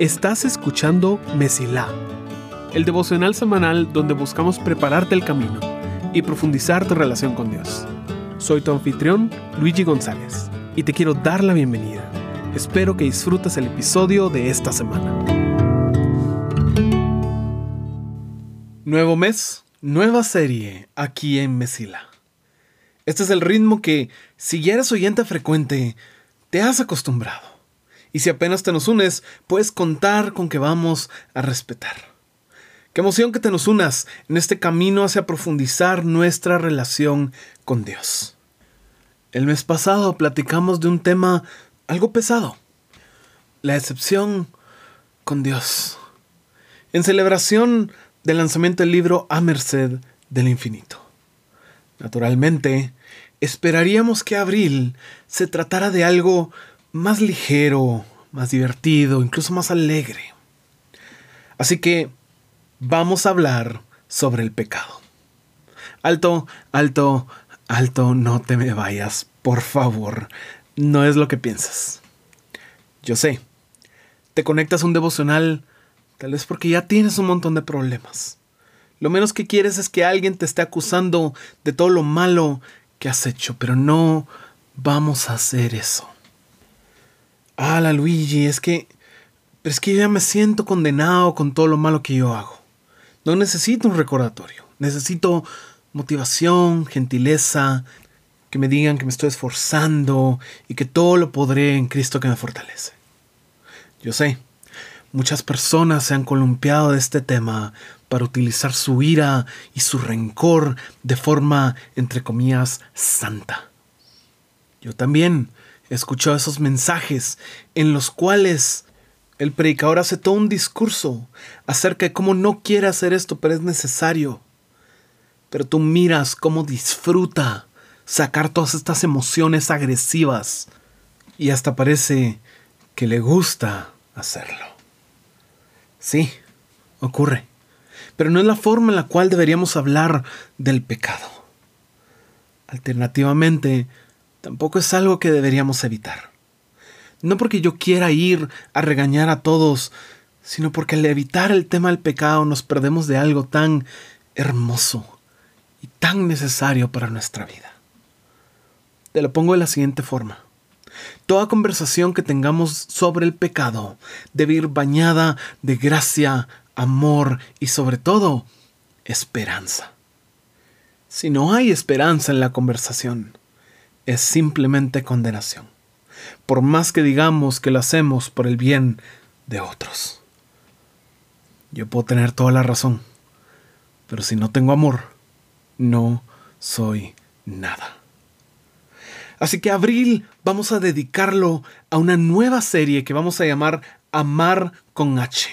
Estás escuchando Mesilá, el devocional semanal donde buscamos prepararte el camino y profundizar tu relación con Dios. Soy tu anfitrión, Luigi González, y te quiero dar la bienvenida. Espero que disfrutes el episodio de esta semana. Nuevo mes, nueva serie aquí en Mesila. Este es el ritmo que, si ya eres oyente frecuente, te has acostumbrado. Y si apenas te nos unes, puedes contar con que vamos a respetar. Qué emoción que te nos unas en este camino hacia profundizar nuestra relación con Dios. El mes pasado platicamos de un tema algo pesado, la excepción con Dios, en celebración del lanzamiento del libro A Merced del Infinito. Naturalmente, esperaríamos que abril se tratara de algo más ligero, más divertido, incluso más alegre. Así que vamos a hablar sobre el pecado. Alto, alto, alto, no te me vayas, por favor. No es lo que piensas. Yo sé, te conectas a un devocional tal vez porque ya tienes un montón de problemas. Lo menos que quieres es que alguien te esté acusando de todo lo malo que has hecho, pero no vamos a hacer eso. Ah, la Luigi, es que. Es que yo ya me siento condenado con todo lo malo que yo hago. No necesito un recordatorio. Necesito motivación, gentileza, que me digan que me estoy esforzando y que todo lo podré en Cristo que me fortalece. Yo sé, muchas personas se han columpiado de este tema para utilizar su ira y su rencor de forma, entre comillas, santa. Yo también escuchó esos mensajes en los cuales el predicador hace todo un discurso acerca de cómo no quiere hacer esto, pero es necesario. Pero tú miras cómo disfruta sacar todas estas emociones agresivas y hasta parece que le gusta hacerlo. Sí, ocurre, pero no es la forma en la cual deberíamos hablar del pecado. Alternativamente, tampoco es algo que deberíamos evitar. No porque yo quiera ir a regañar a todos, sino porque al evitar el tema del pecado nos perdemos de algo tan hermoso y tan necesario para nuestra vida. Te lo pongo de la siguiente forma. Toda conversación que tengamos sobre el pecado debe ir bañada de gracia, amor y sobre todo esperanza. Si no hay esperanza en la conversación, es simplemente condenación, por más que digamos que lo hacemos por el bien de otros. Yo puedo tener toda la razón, pero si no tengo amor, no soy nada. Así que abril vamos a dedicarlo a una nueva serie que vamos a llamar Amar con H.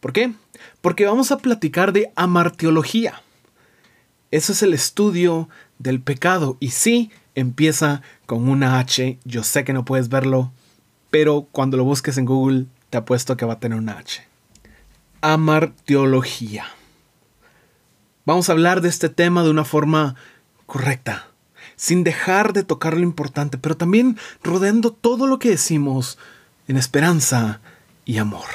¿Por qué? Porque vamos a platicar de amarteología. Eso es el estudio del pecado y sí, empieza con una H. Yo sé que no puedes verlo, pero cuando lo busques en Google te apuesto que va a tener una H. Amarteología. Vamos a hablar de este tema de una forma correcta, sin dejar de tocar lo importante, pero también rodeando todo lo que decimos en esperanza y amor.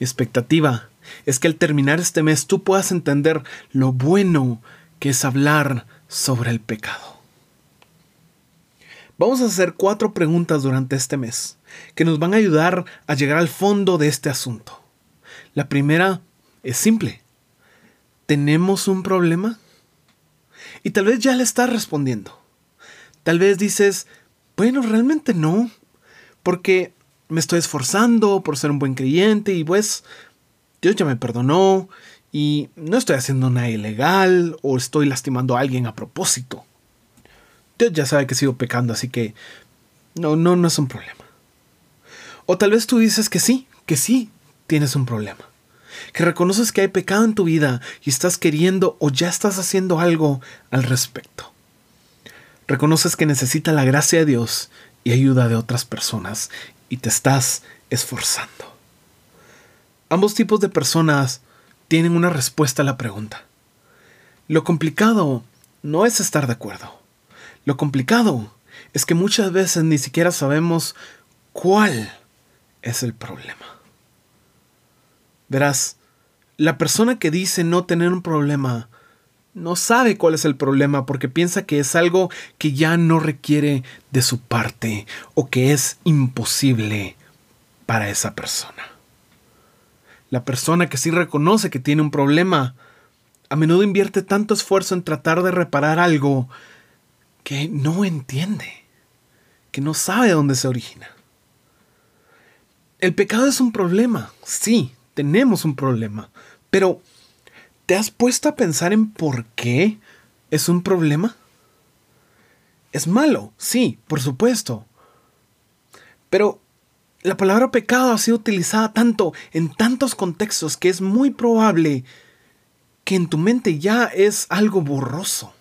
Mi expectativa es que al terminar este mes tú puedas entender lo bueno que es hablar sobre el pecado. Vamos a hacer cuatro preguntas durante este mes que nos van a ayudar a llegar al fondo de este asunto. La primera es simple. ¿Tenemos un problema? Y tal vez ya le estás respondiendo. Tal vez dices, bueno, realmente no, porque me estoy esforzando por ser un buen creyente y pues Dios ya me perdonó y no estoy haciendo nada ilegal o estoy lastimando a alguien a propósito. Dios ya sabe que sigo pecando, así que no, no, no es un problema. O tal vez tú dices que sí, que sí tienes un problema. Que reconoces que hay pecado en tu vida y estás queriendo o ya estás haciendo algo al respecto. Reconoces que necesitas la gracia de Dios y ayuda de otras personas y te estás esforzando. Ambos tipos de personas tienen una respuesta a la pregunta. Lo complicado no es estar de acuerdo. Lo complicado es que muchas veces ni siquiera sabemos cuál es el problema. Verás, la persona que dice no tener un problema no sabe cuál es el problema porque piensa que es algo que ya no requiere de su parte o que es imposible para esa persona. La persona que sí reconoce que tiene un problema a menudo invierte tanto esfuerzo en tratar de reparar algo que no entiende, que no sabe de dónde se origina. El pecado es un problema, sí, tenemos un problema, pero ¿te has puesto a pensar en por qué es un problema? Es malo, sí, por supuesto. Pero la palabra pecado ha sido utilizada tanto en tantos contextos que es muy probable que en tu mente ya es algo borroso.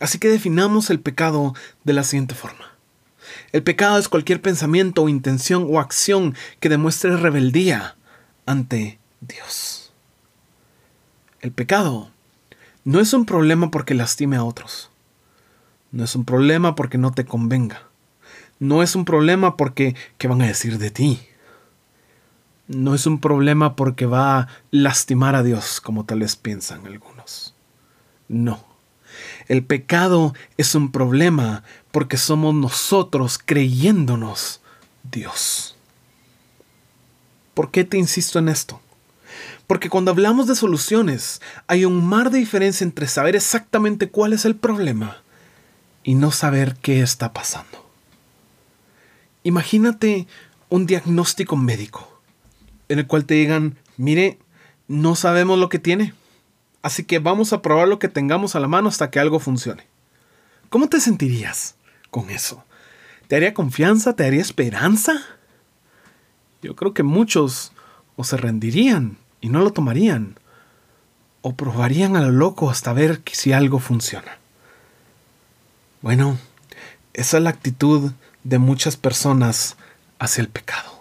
Así que definamos el pecado de la siguiente forma. El pecado es cualquier pensamiento intención o acción que demuestre rebeldía ante Dios. El pecado no es un problema porque lastime a otros. No es un problema porque no te convenga. No es un problema porque ¿qué van a decir de ti? No es un problema porque va a lastimar a Dios, como tal vez piensan algunos. No. El pecado es un problema porque somos nosotros creyéndonos Dios. ¿Por qué te insisto en esto? Porque cuando hablamos de soluciones, hay un mar de diferencia entre saber exactamente cuál es el problema y no saber qué está pasando. Imagínate un diagnóstico médico en el cual te digan, mire, no sabemos lo que tiene, así que vamos a probar lo que tengamos a la mano hasta que algo funcione. ¿Cómo te sentirías con eso? ¿Te haría confianza? ¿Te haría esperanza? Yo creo que muchos o se rendirían y no lo tomarían, o probarían a lo loco hasta ver si algo funciona. Bueno, esa es la actitud de muchas personas hacia el pecado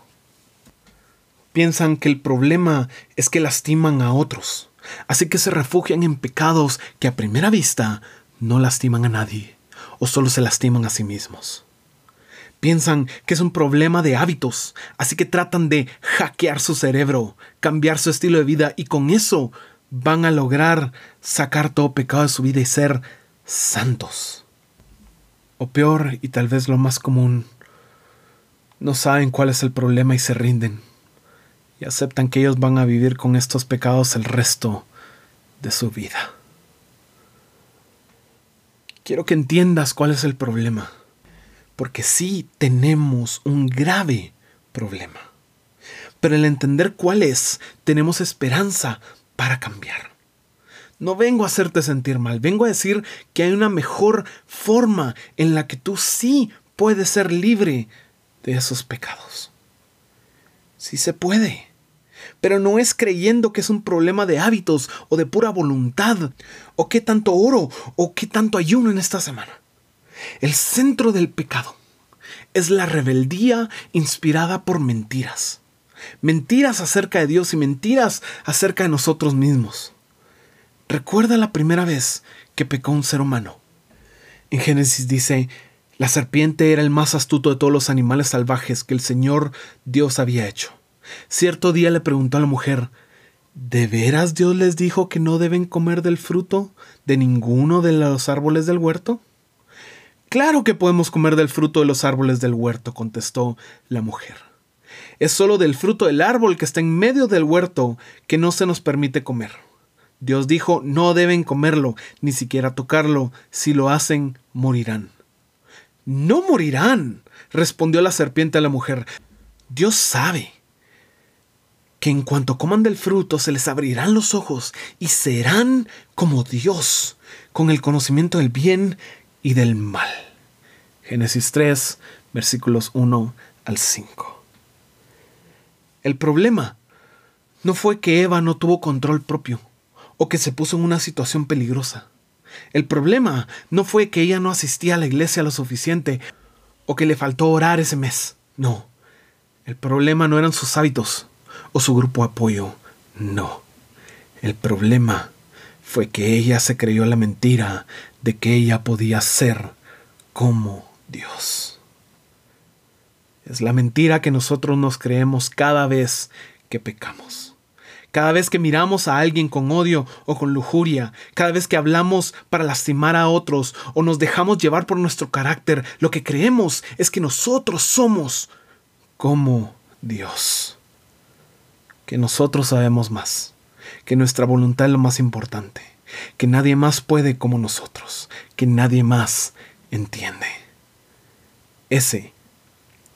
piensan que el problema es que lastiman a otros, así que se refugian en pecados que a primera vista no lastiman a nadie o solo se lastiman a sí mismos. Piensan que es un problema de hábitos, así que tratan de hackear su cerebro, cambiar su estilo de vida y con eso van a lograr sacar todo pecado de su vida y ser santos. O peor, y tal vez lo más común, no saben cuál es el problema y se rinden aceptan que ellos van a vivir con estos pecados el resto de su vida. Quiero que entiendas cuál es el problema, porque sí tenemos un grave problema. Pero al entender cuál es, tenemos esperanza para cambiar. No vengo a hacerte sentir mal, vengo a decir que hay una mejor forma en la que tú sí puedes ser libre de esos pecados. Sí se puede. Pero no es creyendo que es un problema de hábitos o de pura voluntad, o qué tanto oro o qué tanto ayuno en esta semana. El centro del pecado es la rebeldía inspirada por mentiras. Mentiras acerca de Dios y mentiras acerca de nosotros mismos. Recuerda la primera vez que pecó un ser humano. En Génesis dice, la serpiente era el más astuto de todos los animales salvajes que el Señor Dios había hecho. Cierto día le preguntó a la mujer, ¿De veras Dios les dijo que no deben comer del fruto de ninguno de los árboles del huerto? Claro que podemos comer del fruto de los árboles del huerto, contestó la mujer. Es solo del fruto del árbol que está en medio del huerto que no se nos permite comer. Dios dijo, no deben comerlo, ni siquiera tocarlo, si lo hacen, morirán. No morirán, respondió la serpiente a la mujer. Dios sabe que en cuanto coman del fruto se les abrirán los ojos y serán como Dios, con el conocimiento del bien y del mal. Génesis 3, versículos 1 al 5. El problema no fue que Eva no tuvo control propio o que se puso en una situación peligrosa. El problema no fue que ella no asistía a la iglesia lo suficiente o que le faltó orar ese mes. No. El problema no eran sus hábitos, o su grupo apoyo. No. El problema fue que ella se creyó la mentira de que ella podía ser como Dios. Es la mentira que nosotros nos creemos cada vez que pecamos. Cada vez que miramos a alguien con odio o con lujuria, cada vez que hablamos para lastimar a otros o nos dejamos llevar por nuestro carácter, lo que creemos es que nosotros somos como Dios. Que nosotros sabemos más, que nuestra voluntad es lo más importante, que nadie más puede como nosotros, que nadie más entiende. Ese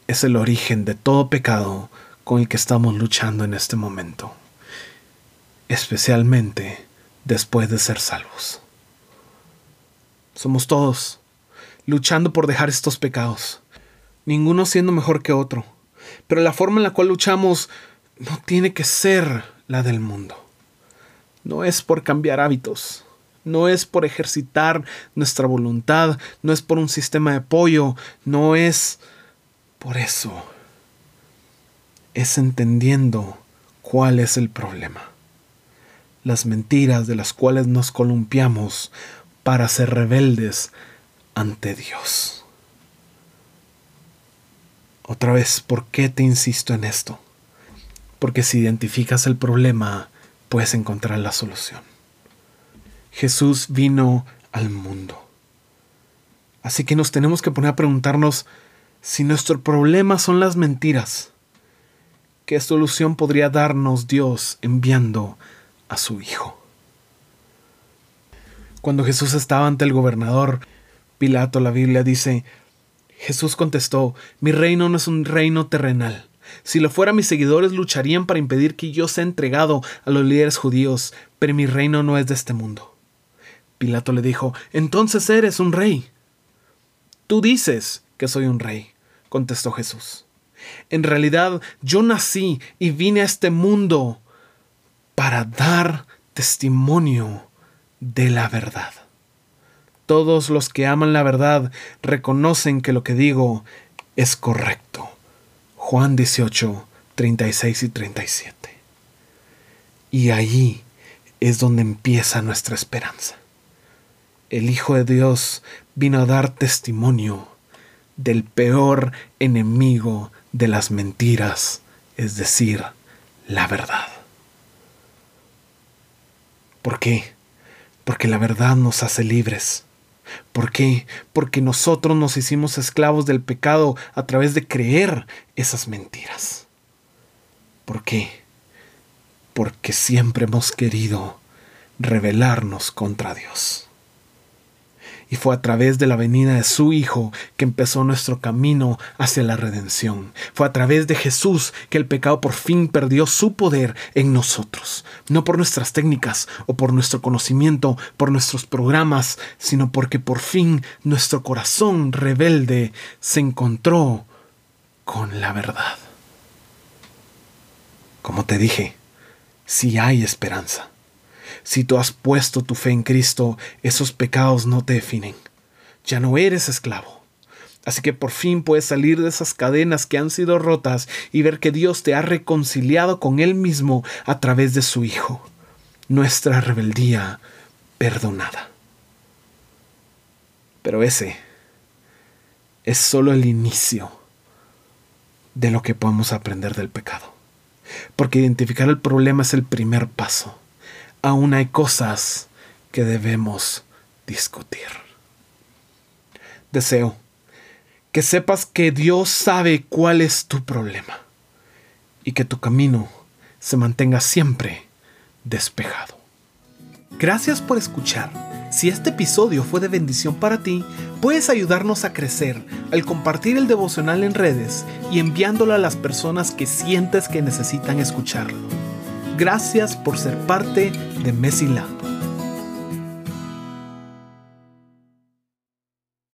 es el origen de todo pecado con el que estamos luchando en este momento especialmente después de ser salvos. Somos todos luchando por dejar estos pecados, ninguno siendo mejor que otro, pero la forma en la cual luchamos no tiene que ser la del mundo. No es por cambiar hábitos, no es por ejercitar nuestra voluntad, no es por un sistema de apoyo, no es por eso. Es entendiendo cuál es el problema las mentiras de las cuales nos columpiamos para ser rebeldes ante Dios. Otra vez, ¿por qué te insisto en esto? Porque si identificas el problema, puedes encontrar la solución. Jesús vino al mundo. Así que nos tenemos que poner a preguntarnos si nuestro problema son las mentiras. ¿Qué solución podría darnos Dios enviando a su hijo. Cuando Jesús estaba ante el gobernador, Pilato, la Biblia dice, Jesús contestó, mi reino no es un reino terrenal. Si lo fuera, mis seguidores lucharían para impedir que yo sea entregado a los líderes judíos, pero mi reino no es de este mundo. Pilato le dijo, entonces eres un rey. Tú dices que soy un rey, contestó Jesús. En realidad, yo nací y vine a este mundo para dar testimonio de la verdad. Todos los que aman la verdad reconocen que lo que digo es correcto. Juan 18, 36 y 37. Y ahí es donde empieza nuestra esperanza. El Hijo de Dios vino a dar testimonio del peor enemigo de las mentiras, es decir, la verdad. ¿Por qué? Porque la verdad nos hace libres. ¿Por qué? Porque nosotros nos hicimos esclavos del pecado a través de creer esas mentiras. ¿Por qué? Porque siempre hemos querido rebelarnos contra Dios y fue a través de la venida de su Hijo que empezó nuestro camino hacia la redención. Fue a través de Jesús que el pecado por fin perdió su poder en nosotros, no por nuestras técnicas o por nuestro conocimiento, por nuestros programas, sino porque por fin nuestro corazón rebelde se encontró con la verdad. Como te dije, si hay esperanza. Si tú has puesto tu fe en Cristo, esos pecados no te definen. Ya no eres esclavo. Así que por fin puedes salir de esas cadenas que han sido rotas y ver que Dios te ha reconciliado con Él mismo a través de su Hijo. Nuestra rebeldía perdonada. Pero ese es solo el inicio de lo que podemos aprender del pecado. Porque identificar el problema es el primer paso aún hay cosas que debemos discutir. Deseo que sepas que Dios sabe cuál es tu problema y que tu camino se mantenga siempre despejado. Gracias por escuchar. Si este episodio fue de bendición para ti, puedes ayudarnos a crecer al compartir el devocional en redes y enviándolo a las personas que sientes que necesitan escucharlo. Gracias por ser parte de Mesila.